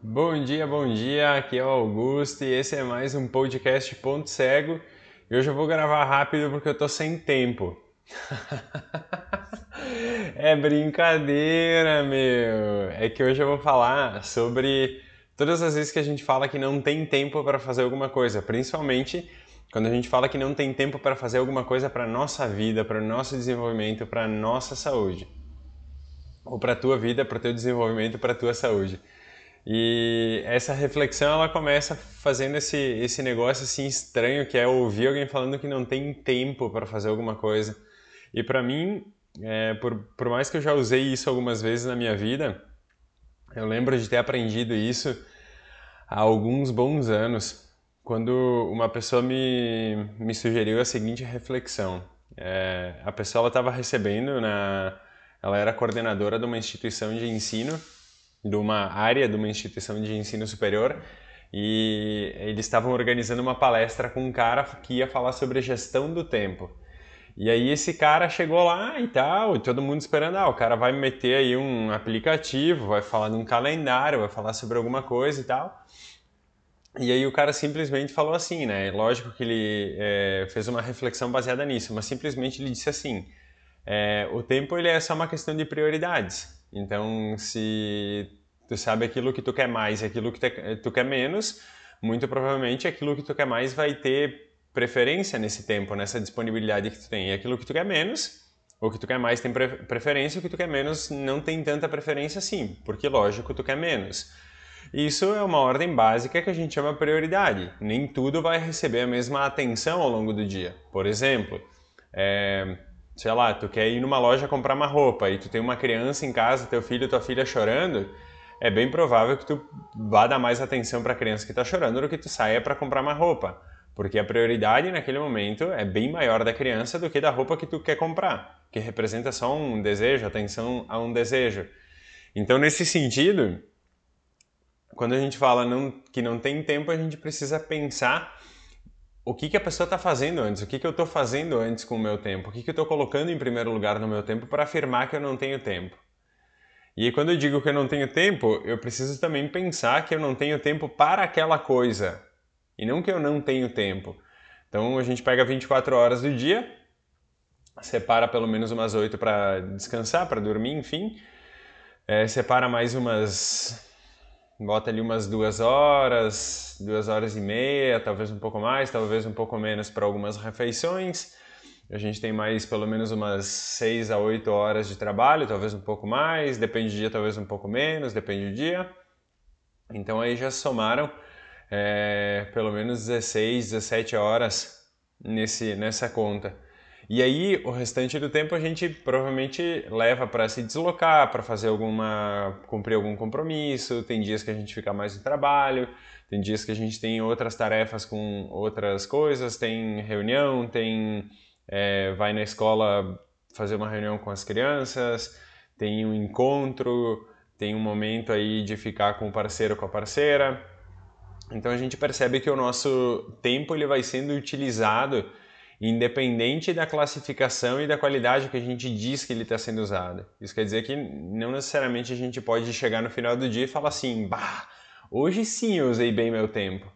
Bom dia, bom dia. Aqui é o Augusto e esse é mais um podcast Ponto Cego. E hoje eu vou gravar rápido porque eu tô sem tempo. é brincadeira, meu. É que hoje eu vou falar sobre todas as vezes que a gente fala que não tem tempo para fazer alguma coisa, principalmente quando a gente fala que não tem tempo para fazer alguma coisa para nossa vida, para o nosso desenvolvimento, para nossa saúde. Ou para tua vida, para teu desenvolvimento, para tua saúde. E essa reflexão ela começa fazendo esse, esse negócio assim estranho que é ouvir alguém falando que não tem tempo para fazer alguma coisa. E para mim, é, por, por mais que eu já usei isso algumas vezes na minha vida, eu lembro de ter aprendido isso há alguns bons anos, quando uma pessoa me, me sugeriu a seguinte reflexão. É, a pessoa estava recebendo, na, ela era coordenadora de uma instituição de ensino de uma área de uma instituição de ensino superior e eles estavam organizando uma palestra com um cara que ia falar sobre gestão do tempo. E aí esse cara chegou lá e tal, e todo mundo esperando, ah, o cara vai meter aí um aplicativo, vai falar de um calendário, vai falar sobre alguma coisa e tal. E aí o cara simplesmente falou assim, né? Lógico que ele é, fez uma reflexão baseada nisso, mas simplesmente ele disse assim, é, o tempo ele é só uma questão de prioridades. Então, se tu sabe aquilo que tu quer mais e aquilo que tu quer menos, muito provavelmente aquilo que tu quer mais vai ter preferência nesse tempo, nessa disponibilidade que tu tem. E aquilo que tu quer menos, o que tu quer mais tem preferência, o que tu quer menos não tem tanta preferência assim, porque lógico, tu quer menos. Isso é uma ordem básica que a gente chama prioridade. Nem tudo vai receber a mesma atenção ao longo do dia. Por exemplo, é, sei lá, tu quer ir numa loja comprar uma roupa e tu tem uma criança em casa, teu filho, tua filha chorando, é bem provável que tu vá dar mais atenção para a criança que está chorando do que tu saia para comprar uma roupa, porque a prioridade naquele momento é bem maior da criança do que da roupa que tu quer comprar, que representa só um desejo, atenção a um desejo. Então, nesse sentido, quando a gente fala não, que não tem tempo, a gente precisa pensar o que, que a pessoa está fazendo antes, o que, que eu estou fazendo antes com o meu tempo, o que, que eu estou colocando em primeiro lugar no meu tempo para afirmar que eu não tenho tempo. E quando eu digo que eu não tenho tempo, eu preciso também pensar que eu não tenho tempo para aquela coisa, e não que eu não tenho tempo. Então a gente pega 24 horas do dia, separa pelo menos umas 8 para descansar, para dormir, enfim. É, separa mais umas bota ali umas duas horas, duas horas e meia, talvez um pouco mais, talvez um pouco menos para algumas refeições. A gente tem mais pelo menos umas seis a oito horas de trabalho, talvez um pouco mais, depende do dia, talvez um pouco menos, depende do dia. Então aí já somaram é, pelo menos 16, 17 horas nesse, nessa conta. E aí, o restante do tempo a gente provavelmente leva para se deslocar, para fazer alguma. cumprir algum compromisso. Tem dias que a gente fica mais no trabalho, tem dias que a gente tem outras tarefas com outras coisas, tem reunião, tem. É, vai na escola fazer uma reunião com as crianças, tem um encontro, tem um momento aí de ficar com o parceiro com a parceira. Então a gente percebe que o nosso tempo ele vai sendo utilizado independente da classificação e da qualidade que a gente diz que ele está sendo usado. Isso quer dizer que não necessariamente a gente pode chegar no final do dia e falar assim, bah, hoje sim eu usei bem meu tempo.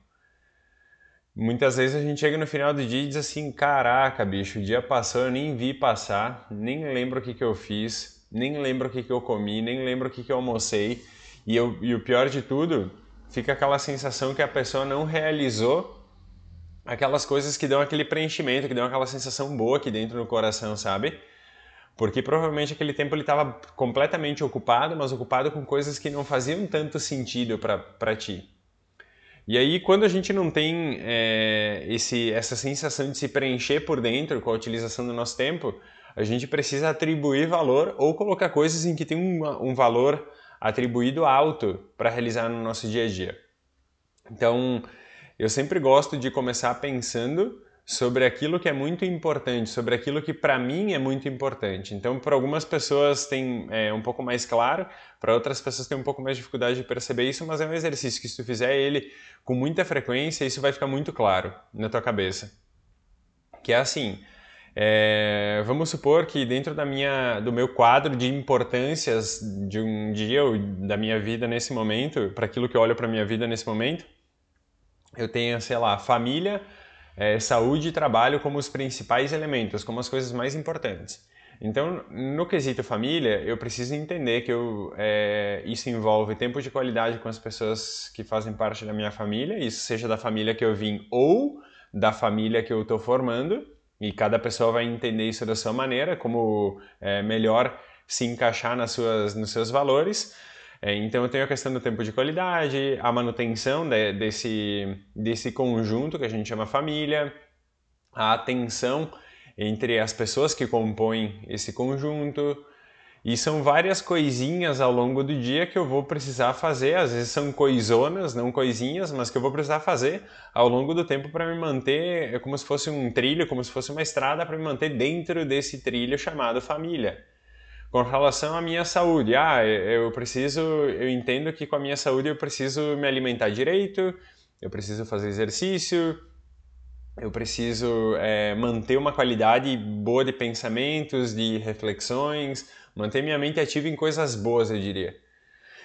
Muitas vezes a gente chega no final do dia e diz assim, caraca, bicho, o dia passou, eu nem vi passar, nem lembro o que, que eu fiz, nem lembro o que, que eu comi, nem lembro o que, que eu almocei. E, eu, e o pior de tudo, fica aquela sensação que a pessoa não realizou aquelas coisas que dão aquele preenchimento, que dão aquela sensação boa aqui dentro no coração, sabe? Porque provavelmente aquele tempo ele estava completamente ocupado, mas ocupado com coisas que não faziam tanto sentido para ti. E aí, quando a gente não tem é, esse, essa sensação de se preencher por dentro com a utilização do nosso tempo, a gente precisa atribuir valor ou colocar coisas em que tem um, um valor atribuído alto para realizar no nosso dia a dia. Então, eu sempre gosto de começar pensando sobre aquilo que é muito importante, sobre aquilo que para mim é muito importante. Então, para algumas pessoas tem é, um pouco mais claro, para outras pessoas tem um pouco mais de dificuldade de perceber isso, mas é um exercício que se tu fizer ele com muita frequência, isso vai ficar muito claro na tua cabeça. Que é assim, É, vamos supor que dentro da minha, do meu quadro de importâncias de um dia ou da minha vida nesse momento, para aquilo que eu olho para minha vida nesse momento, eu tenho, sei lá, família, é, saúde e trabalho como os principais elementos, como as coisas mais importantes. Então, no quesito família, eu preciso entender que eu, é, isso envolve tempo de qualidade com as pessoas que fazem parte da minha família, isso seja da família que eu vim ou da família que eu estou formando, e cada pessoa vai entender isso da sua maneira, como é, melhor se encaixar nas suas, nos seus valores. É, então eu tenho a questão do tempo de qualidade, a manutenção de, desse, desse conjunto que a gente chama família, a atenção entre as pessoas que compõem esse conjunto. E são várias coisinhas ao longo do dia que eu vou precisar fazer, às vezes são coisonas, não coisinhas, mas que eu vou precisar fazer ao longo do tempo para me manter, é como se fosse um trilho, como se fosse uma estrada para me manter dentro desse trilho chamado família. Com relação à minha saúde, ah, eu preciso, eu entendo que com a minha saúde eu preciso me alimentar direito, eu preciso fazer exercício, eu preciso é, manter uma qualidade boa de pensamentos, de reflexões, manter minha mente ativa em coisas boas, eu diria.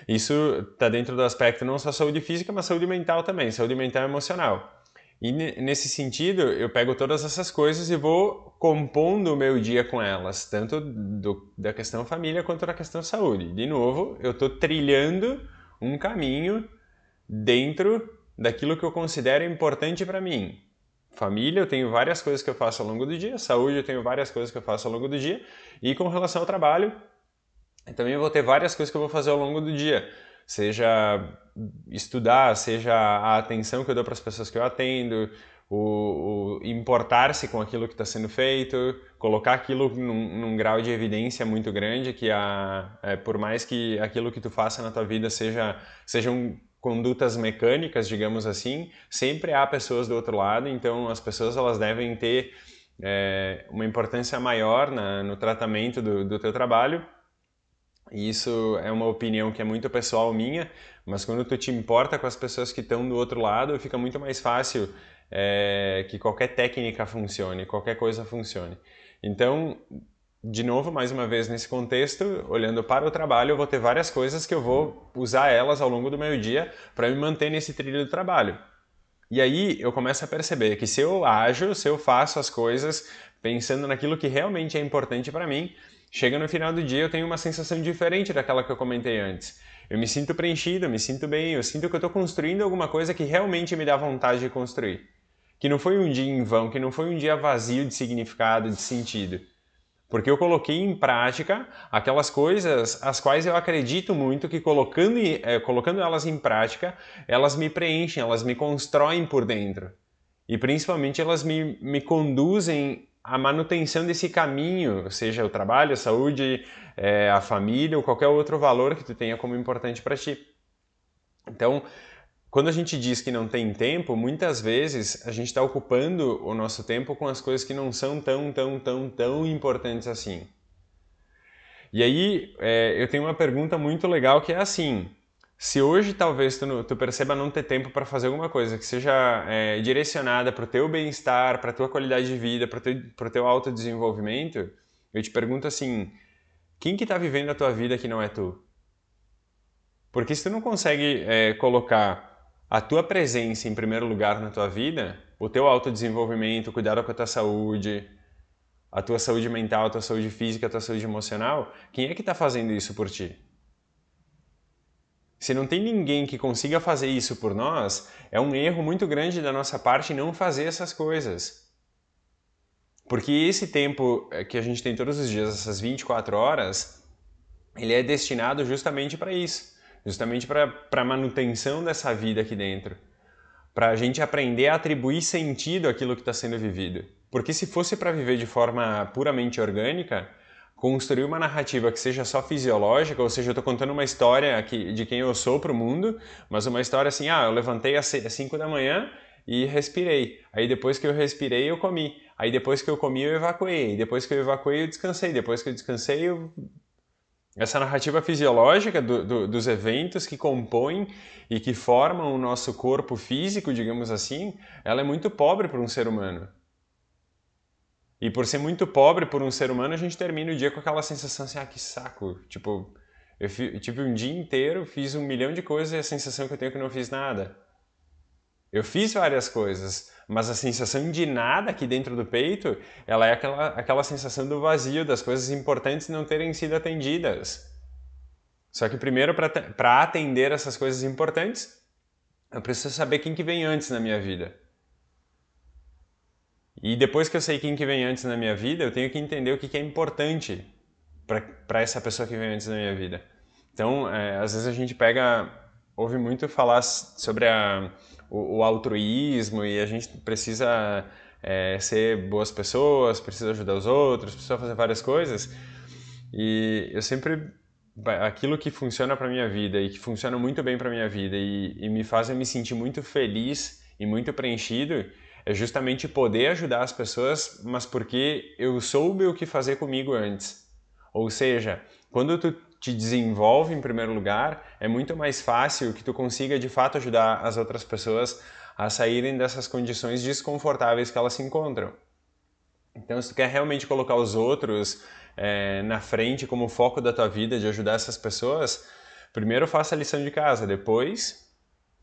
Isso está dentro do aspecto não só saúde física, mas saúde mental também, saúde mental e emocional. E nesse sentido, eu pego todas essas coisas e vou compondo o meu dia com elas, tanto do, da questão família quanto da questão saúde. De novo, eu estou trilhando um caminho dentro daquilo que eu considero importante para mim. Família, eu tenho várias coisas que eu faço ao longo do dia, saúde, eu tenho várias coisas que eu faço ao longo do dia, e com relação ao trabalho, eu também vou ter várias coisas que eu vou fazer ao longo do dia seja estudar, seja a atenção que eu dou para as pessoas que eu atendo, o, o importar-se com aquilo que está sendo feito, colocar aquilo num, num, grau de evidência muito grande que a, é, por mais que aquilo que tu faça na tua vida seja sejam condutas mecânicas, digamos assim, sempre há pessoas do outro lado, então as pessoas elas devem ter é, uma importância maior na, no tratamento do, do teu trabalho e isso é uma opinião que é muito pessoal minha, mas quando tu te importa com as pessoas que estão do outro lado, fica muito mais fácil é, que qualquer técnica funcione, qualquer coisa funcione. Então, de novo, mais uma vez nesse contexto, olhando para o trabalho, eu vou ter várias coisas que eu vou usar elas ao longo do meu dia para me manter nesse trilho do trabalho. E aí eu começo a perceber que se eu ajo, se eu faço as coisas pensando naquilo que realmente é importante para mim, Chega no final do dia, eu tenho uma sensação diferente daquela que eu comentei antes. Eu me sinto preenchido, eu me sinto bem, eu sinto que eu estou construindo alguma coisa que realmente me dá vontade de construir. Que não foi um dia em vão, que não foi um dia vazio de significado, de sentido. Porque eu coloquei em prática aquelas coisas as quais eu acredito muito que colocando, é, colocando elas em prática, elas me preenchem, elas me constroem por dentro. E principalmente elas me, me conduzem a manutenção desse caminho, seja o trabalho, a saúde, é, a família ou qualquer outro valor que tu tenha como importante para ti. Então, quando a gente diz que não tem tempo, muitas vezes a gente está ocupando o nosso tempo com as coisas que não são tão, tão, tão, tão importantes assim. E aí, é, eu tenho uma pergunta muito legal que é assim: se hoje talvez tu, tu perceba não ter tempo para fazer alguma coisa que seja é, direcionada para o teu bem-estar, para a tua qualidade de vida, para o teu, teu autodesenvolvimento, eu te pergunto assim, quem que está vivendo a tua vida que não é tu? Porque se tu não consegue é, colocar a tua presença em primeiro lugar na tua vida, o teu autodesenvolvimento, cuidar com a tua saúde, a tua saúde mental, a tua saúde física, a tua saúde emocional, quem é que está fazendo isso por ti? Se não tem ninguém que consiga fazer isso por nós, é um erro muito grande da nossa parte não fazer essas coisas. Porque esse tempo eh, que a gente tem todos os dias, essas 24 horas, ele é destinado justamente para isso, justamente para a manutenção dessa vida aqui dentro, para a gente aprender a atribuir sentido àquilo que está sendo vivido. Porque se fosse para viver de forma puramente orgânica, construir uma narrativa que seja só fisiológica, ou seja, eu estou contando uma história que, de quem eu sou para o mundo, mas uma história assim, ah, eu levantei às 5 da manhã e respirei. Aí depois que eu respirei, eu comi. Aí depois que eu comi, eu evacuei. Depois que eu evacuei, eu descansei. Depois que eu descansei, eu... Essa narrativa fisiológica do, do, dos eventos que compõem e que formam o nosso corpo físico, digamos assim, ela é muito pobre para um ser humano. E por ser muito pobre por um ser humano, a gente termina o dia com aquela sensação assim, ah, que saco. Tipo, eu tive um dia inteiro, fiz um milhão de coisas e a sensação que eu tenho é que não fiz nada. Eu fiz várias coisas, mas a sensação de nada aqui dentro do peito, ela é aquela, aquela sensação do vazio, das coisas importantes não terem sido atendidas. Só que primeiro, para atender essas coisas importantes, eu preciso saber quem que vem antes na minha vida. E depois que eu sei quem que vem antes na minha vida, eu tenho que entender o que, que é importante para essa pessoa que vem antes na minha vida. Então, é, às vezes a gente pega, ouve muito falar sobre a, o, o, altruísmo e a gente precisa é, ser boas pessoas, precisa ajudar os outros, precisa fazer várias coisas. E eu sempre aquilo que funciona para minha vida e que funciona muito bem para minha vida e, e me faz me sentir muito feliz e muito preenchido é justamente poder ajudar as pessoas, mas porque eu soube o que fazer comigo antes. Ou seja, quando tu te desenvolve em primeiro lugar, é muito mais fácil que tu consiga de fato ajudar as outras pessoas a saírem dessas condições desconfortáveis que elas se encontram. Então, se tu quer realmente colocar os outros é, na frente como foco da tua vida, de ajudar essas pessoas, primeiro faça a lição de casa, depois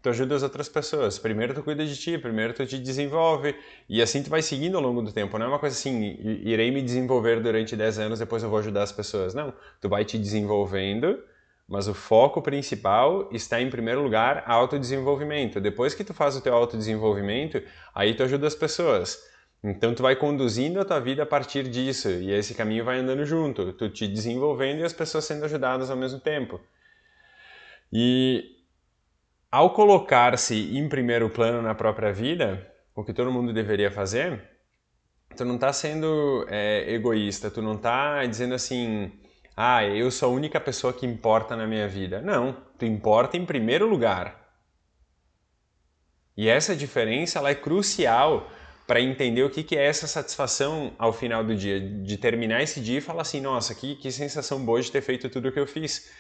tu ajuda as outras pessoas. Primeiro tu cuida de ti, primeiro tu te desenvolve e assim tu vai seguindo ao longo do tempo. Não é uma coisa assim, irei me desenvolver durante 10 anos, depois eu vou ajudar as pessoas. Não, tu vai te desenvolvendo, mas o foco principal está em primeiro lugar autodesenvolvimento. Depois que tu faz o teu autodesenvolvimento, aí tu ajuda as pessoas. Então tu vai conduzindo a tua vida a partir disso e esse caminho vai andando junto, tu te desenvolvendo e as pessoas sendo ajudadas ao mesmo tempo. E ao colocar-se em primeiro plano na própria vida, o que todo mundo deveria fazer, tu não está sendo é, egoísta, tu não está dizendo assim, ah, eu sou a única pessoa que importa na minha vida. Não, tu importa em primeiro lugar. E essa diferença ela é crucial para entender o que, que é essa satisfação ao final do dia, de terminar esse dia e falar assim, nossa, que, que sensação boa de ter feito tudo o que eu fiz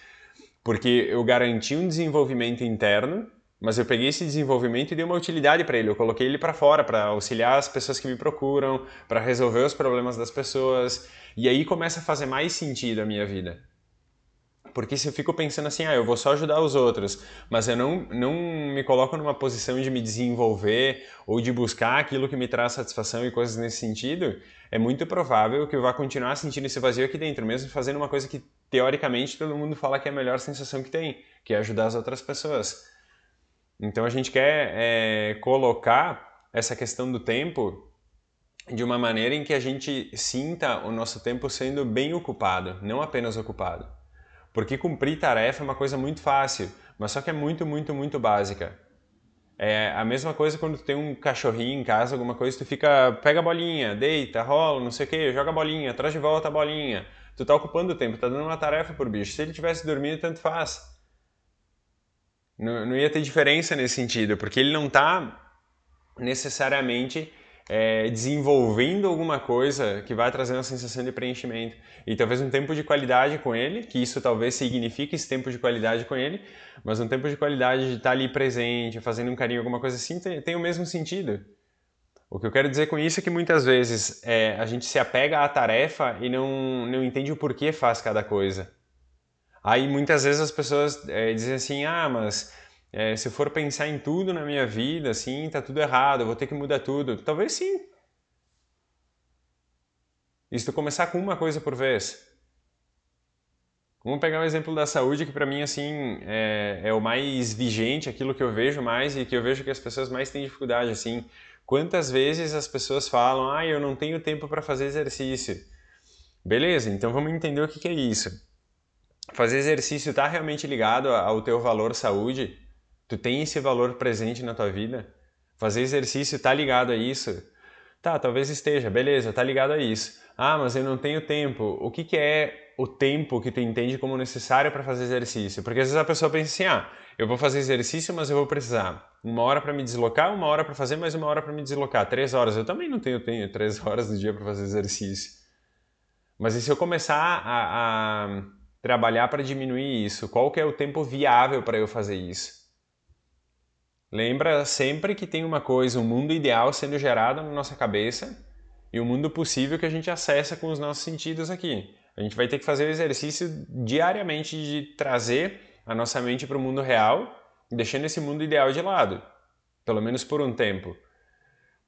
porque eu garanti um desenvolvimento interno, mas eu peguei esse desenvolvimento e dei uma utilidade para ele. Eu coloquei ele para fora para auxiliar as pessoas que me procuram, para resolver os problemas das pessoas. E aí começa a fazer mais sentido a minha vida. Porque se eu fico pensando assim, ah, eu vou só ajudar os outros, mas eu não, não me coloco numa posição de me desenvolver ou de buscar aquilo que me traz satisfação e coisas nesse sentido, é muito provável que eu vá continuar sentindo esse vazio aqui dentro, mesmo fazendo uma coisa que teoricamente todo mundo fala que é a melhor sensação que tem, que é ajudar as outras pessoas. Então a gente quer é, colocar essa questão do tempo de uma maneira em que a gente sinta o nosso tempo sendo bem ocupado, não apenas ocupado. Porque cumprir tarefa é uma coisa muito fácil, mas só que é muito, muito, muito básica. É a mesma coisa quando tu tem um cachorrinho em casa, alguma coisa, tu fica, pega a bolinha, deita, rola, não sei o que, joga a bolinha, traz de volta a bolinha. Tu tá ocupando o tempo, tá dando uma tarefa pro bicho. Se ele tivesse dormindo, tanto faz. Não, não ia ter diferença nesse sentido, porque ele não tá necessariamente é, desenvolvendo alguma coisa que vai trazer uma sensação de preenchimento. E talvez um tempo de qualidade com ele, que isso talvez signifique esse tempo de qualidade com ele, mas um tempo de qualidade de estar ali presente, fazendo um carinho, alguma coisa assim, tem, tem o mesmo sentido. O que eu quero dizer com isso é que muitas vezes é, a gente se apega à tarefa e não, não entende o porquê faz cada coisa. Aí muitas vezes as pessoas é, dizem assim, ah, mas é, se eu for pensar em tudo na minha vida, assim, tá tudo errado, eu vou ter que mudar tudo. Talvez sim. Tu começar com uma coisa por vez? Vamos pegar um exemplo da saúde que para mim assim é, é, o mais vigente, aquilo que eu vejo mais e que eu vejo que as pessoas mais têm dificuldade assim. Quantas vezes as pessoas falam, ah, eu não tenho tempo para fazer exercício? Beleza, então vamos entender o que, que é isso. Fazer exercício está realmente ligado ao teu valor saúde? Tu tem esse valor presente na tua vida? Fazer exercício está ligado a isso? Tá, talvez esteja, beleza, tá ligado a isso. Ah, mas eu não tenho tempo. O que, que é o tempo que tu entende como necessário para fazer exercício? Porque às vezes a pessoa pensa assim, ah, eu vou fazer exercício, mas eu vou precisar uma hora para me deslocar, uma hora para fazer, mais uma hora para me deslocar. Três horas. Eu também não tenho, tenho três horas do dia para fazer exercício. Mas e se eu começar a, a trabalhar para diminuir isso? Qual que é o tempo viável para eu fazer isso? Lembra sempre que tem uma coisa, um mundo ideal sendo gerado na nossa cabeça e o mundo possível que a gente acessa com os nossos sentidos aqui. A gente vai ter que fazer o exercício diariamente de trazer a nossa mente para o mundo real, deixando esse mundo ideal de lado, pelo menos por um tempo.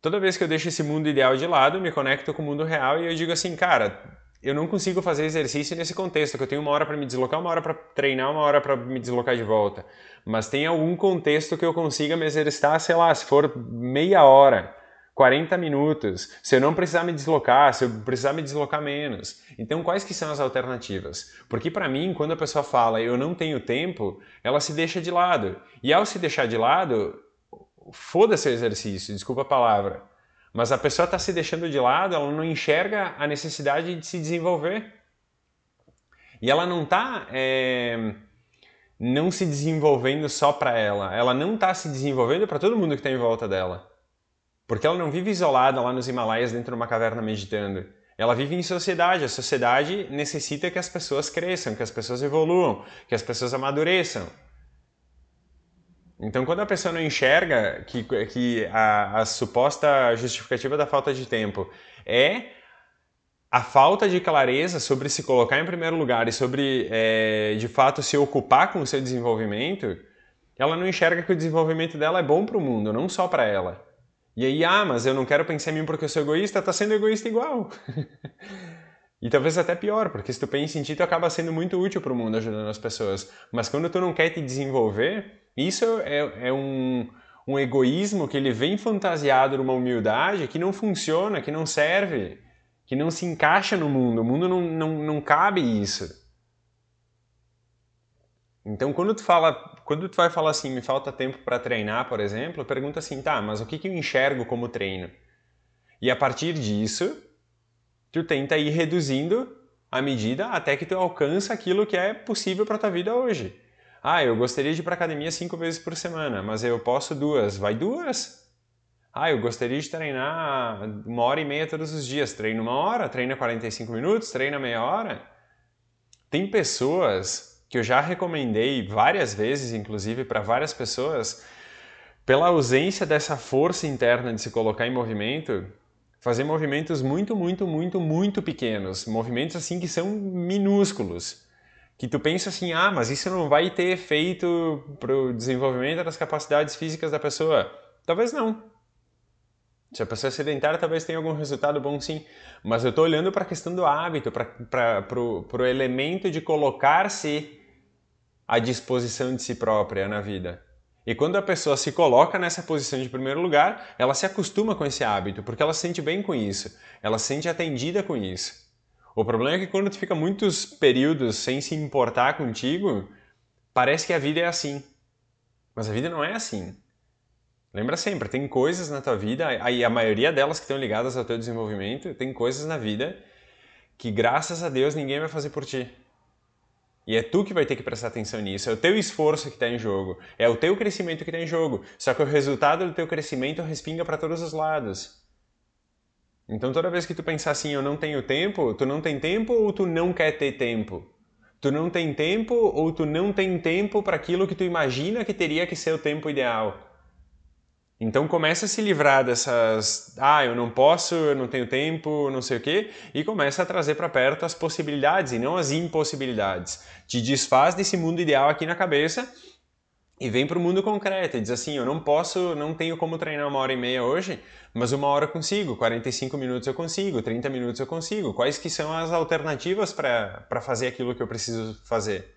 Toda vez que eu deixo esse mundo ideal de lado, me conecto com o mundo real e eu digo assim, cara, eu não consigo fazer exercício nesse contexto, que eu tenho uma hora para me deslocar, uma hora para treinar, uma hora para me deslocar de volta. Mas tem algum contexto que eu consiga me exercitar, sei lá, se for meia hora, 40 minutos, se eu não precisar me deslocar, se eu precisar me deslocar menos. Então, quais que são as alternativas? Porque para mim, quando a pessoa fala eu não tenho tempo, ela se deixa de lado. E ao se deixar de lado, foda-se o exercício, desculpa a palavra. Mas a pessoa está se deixando de lado, ela não enxerga a necessidade de se desenvolver. E ela não está é, não se desenvolvendo só para ela, ela não está se desenvolvendo para todo mundo que está em volta dela. Porque ela não vive isolada lá nos Himalaias dentro de uma caverna meditando. Ela vive em sociedade. A sociedade necessita que as pessoas cresçam, que as pessoas evoluam, que as pessoas amadureçam. Então, quando a pessoa não enxerga que, que a, a suposta justificativa da falta de tempo é a falta de clareza sobre se colocar em primeiro lugar e sobre, é, de fato, se ocupar com o seu desenvolvimento, ela não enxerga que o desenvolvimento dela é bom para o mundo, não só para ela. E aí, ah, mas eu não quero pensar em mim porque eu sou egoísta, tá sendo egoísta igual. e talvez até pior, porque se tu pensa em ti, tu acaba sendo muito útil para o mundo ajudando as pessoas. Mas quando tu não quer te desenvolver, isso é, é um, um egoísmo que ele vem fantasiado numa humildade que não funciona, que não serve, que não se encaixa no mundo. O mundo não, não, não cabe isso. Então, quando tu fala, quando tu vai falar assim, me falta tempo para treinar, por exemplo, pergunta assim, tá, mas o que, que eu enxergo como treino? E a partir disso, tu tenta ir reduzindo a medida até que tu alcança aquilo que é possível para tua vida hoje. Ah, eu gostaria de ir para academia cinco vezes por semana, mas eu posso duas. Vai duas. Ah, eu gostaria de treinar uma hora e meia todos os dias. Treino uma hora, treina 45 minutos, treina meia hora. Tem pessoas que eu já recomendei várias vezes, inclusive para várias pessoas, pela ausência dessa força interna de se colocar em movimento, fazer movimentos muito, muito, muito, muito pequenos, movimentos assim que são minúsculos, que tu pensa assim, ah, mas isso não vai ter efeito para o desenvolvimento das capacidades físicas da pessoa. Talvez não. Se a pessoa é sedentária, talvez tenha algum resultado bom sim. Mas eu estou olhando para a questão do hábito, para o elemento de colocar-se à disposição de si própria na vida. E quando a pessoa se coloca nessa posição de primeiro lugar, ela se acostuma com esse hábito, porque ela se sente bem com isso, ela se sente atendida com isso. O problema é que quando tu fica muitos períodos sem se importar contigo, parece que a vida é assim. Mas a vida não é assim. Lembra sempre, tem coisas na tua vida, aí a maioria delas que estão ligadas ao teu desenvolvimento, tem coisas na vida que graças a Deus ninguém vai fazer por ti. E é tu que vai ter que prestar atenção nisso, é o teu esforço que está em jogo, é o teu crescimento que está em jogo. Só que o resultado do teu crescimento respinga para todos os lados. Então toda vez que tu pensar assim, eu não tenho tempo, tu não tem tempo ou tu não quer ter tempo? Tu não tem tempo ou tu não tem tempo para aquilo que tu imagina que teria que ser o tempo ideal? Então começa a se livrar dessas, ah, eu não posso, eu não tenho tempo, não sei o quê, e começa a trazer para perto as possibilidades e não as impossibilidades. Te desfaz desse mundo ideal aqui na cabeça e vem para o mundo concreto e diz assim, eu não posso, não tenho como treinar uma hora e meia hoje, mas uma hora eu consigo, 45 minutos eu consigo, 30 minutos eu consigo. Quais que são as alternativas para fazer aquilo que eu preciso fazer?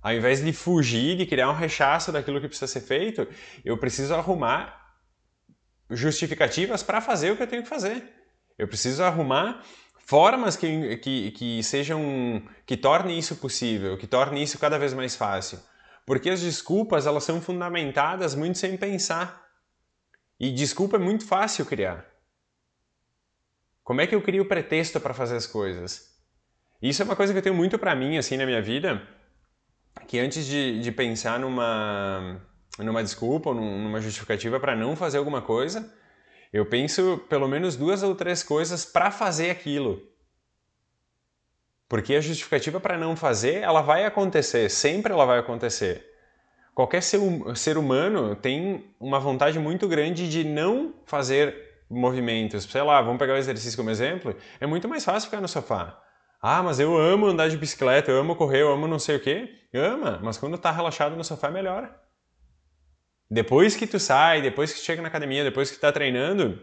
Ao invés de fugir, de criar um rechaço daquilo que precisa ser feito, eu preciso arrumar justificativas para fazer o que eu tenho que fazer. Eu preciso arrumar formas que, que, que sejam que tornem isso possível, que tornem isso cada vez mais fácil. Porque as desculpas elas são fundamentadas muito sem pensar. E desculpa é muito fácil criar. Como é que eu crio pretexto para fazer as coisas? Isso é uma coisa que eu tenho muito para mim assim na minha vida que antes de, de pensar numa, numa desculpa ou numa justificativa para não fazer alguma coisa, eu penso pelo menos duas ou três coisas para fazer aquilo. Porque a justificativa para não fazer, ela vai acontecer, sempre ela vai acontecer. Qualquer ser, hum, ser humano tem uma vontade muito grande de não fazer movimentos. Sei lá, vamos pegar o exercício como exemplo. É muito mais fácil ficar no sofá. Ah, mas eu amo andar de bicicleta, eu amo correr, eu amo não sei o quê. Ama, mas quando tá relaxado no sofá, melhora. Depois que tu sai, depois que chega na academia, depois que tá treinando,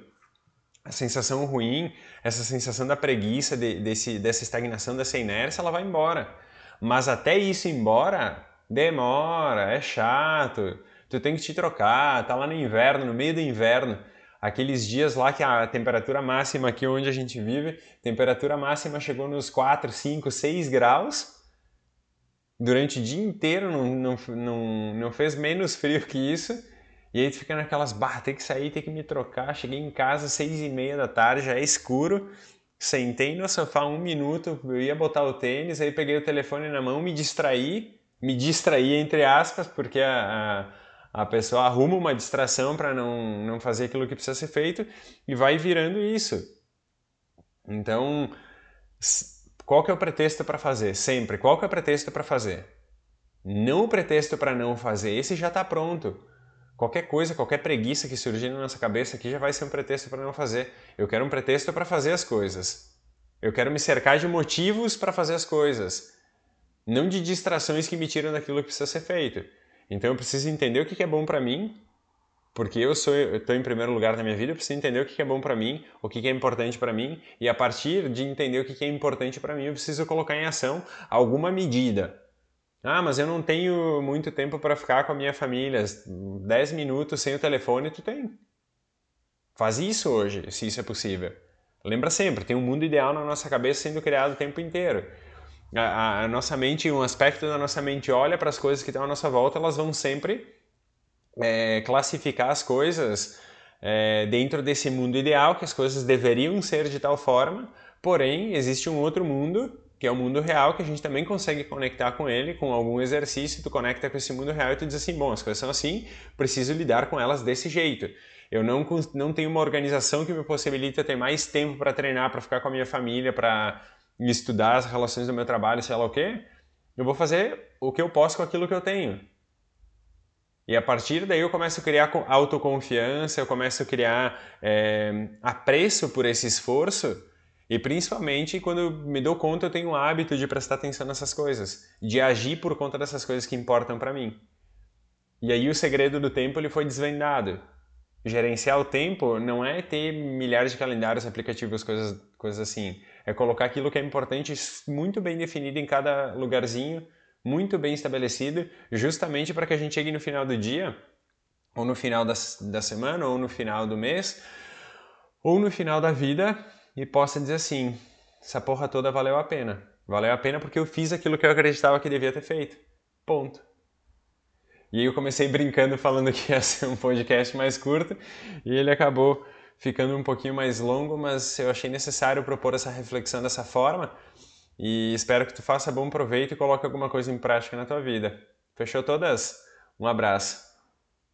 a sensação ruim, essa sensação da preguiça, de, desse, dessa estagnação, dessa inércia, ela vai embora. Mas até isso embora, demora, é chato. Tu tem que te trocar, tá lá no inverno, no meio do inverno aqueles dias lá que a temperatura máxima aqui onde a gente vive, temperatura máxima chegou nos 4, 5, 6 graus. Durante o dia inteiro não, não, não, não fez menos frio que isso. E aí tu fica naquelas, bah, tem que sair, tem que me trocar. Cheguei em casa seis e meia da tarde, já é escuro. Sentei no sofá um minuto, eu ia botar o tênis, aí peguei o telefone na mão, me distraí, me distraí entre aspas, porque a, a pessoa arruma uma distração para não, não fazer aquilo que precisa ser feito e vai virando isso. Então, qual que é o pretexto para fazer? Sempre. Qual que é o pretexto para fazer? Não o pretexto para não fazer, esse já está pronto. Qualquer coisa, qualquer preguiça que surgir na nossa cabeça aqui já vai ser um pretexto para não fazer. Eu quero um pretexto para fazer as coisas. Eu quero me cercar de motivos para fazer as coisas, não de distrações que me tiram daquilo que precisa ser feito. Então eu preciso entender o que é bom para mim, porque eu sou, estou em primeiro lugar na minha vida, eu preciso entender o que é bom para mim, o que é importante para mim, e a partir de entender o que é importante para mim, eu preciso colocar em ação alguma medida. Ah, mas eu não tenho muito tempo para ficar com a minha família, 10 minutos sem o telefone, tu tem. Faz isso hoje, se isso é possível. Lembra sempre, tem um mundo ideal na nossa cabeça sendo criado o tempo inteiro a, a, nossa mente, um aspecto da nossa mente olha para as coisas que estão à nossa volta, elas vão sempre é, classificar as coisas é, dentro desse mundo ideal, que as coisas deveriam ser de tal forma, porém existe um outro mundo, que é o mundo real, que a gente também consegue conectar com ele, com algum exercício, tu conecta com esse mundo real e tu diz assim, bom, as coisas são assim, preciso lidar com elas desse jeito. Eu não, não tenho uma organização que me possibilite ter mais tempo para treinar, para ficar com a minha família, para e estudar as relações do meu trabalho, sei lá o quê, eu vou fazer o que eu posso com aquilo que eu tenho. E a partir daí eu começo a criar autoconfiança, eu começo a criar é, apreço por esse esforço e principalmente quando eu me dou conta eu tenho o hábito de prestar atenção nessas coisas, de agir por conta dessas coisas que importam para mim. E aí o segredo do tempo ele foi desvendado. Gerenciar o tempo não é ter milhares de calendários, aplicativos, coisas, coisas assim é colocar aquilo que é importante muito bem definido em cada lugarzinho, muito bem estabelecido, justamente para que a gente chegue no final do dia, ou no final da, da semana, ou no final do mês, ou no final da vida e possa dizer assim: essa porra toda valeu a pena. Valeu a pena porque eu fiz aquilo que eu acreditava que devia ter feito. Ponto. E aí eu comecei brincando falando que ia ser um podcast mais curto e ele acabou ficando um pouquinho mais longo, mas eu achei necessário propor essa reflexão dessa forma e espero que tu faça bom proveito e coloque alguma coisa em prática na tua vida. Fechou todas? Um abraço.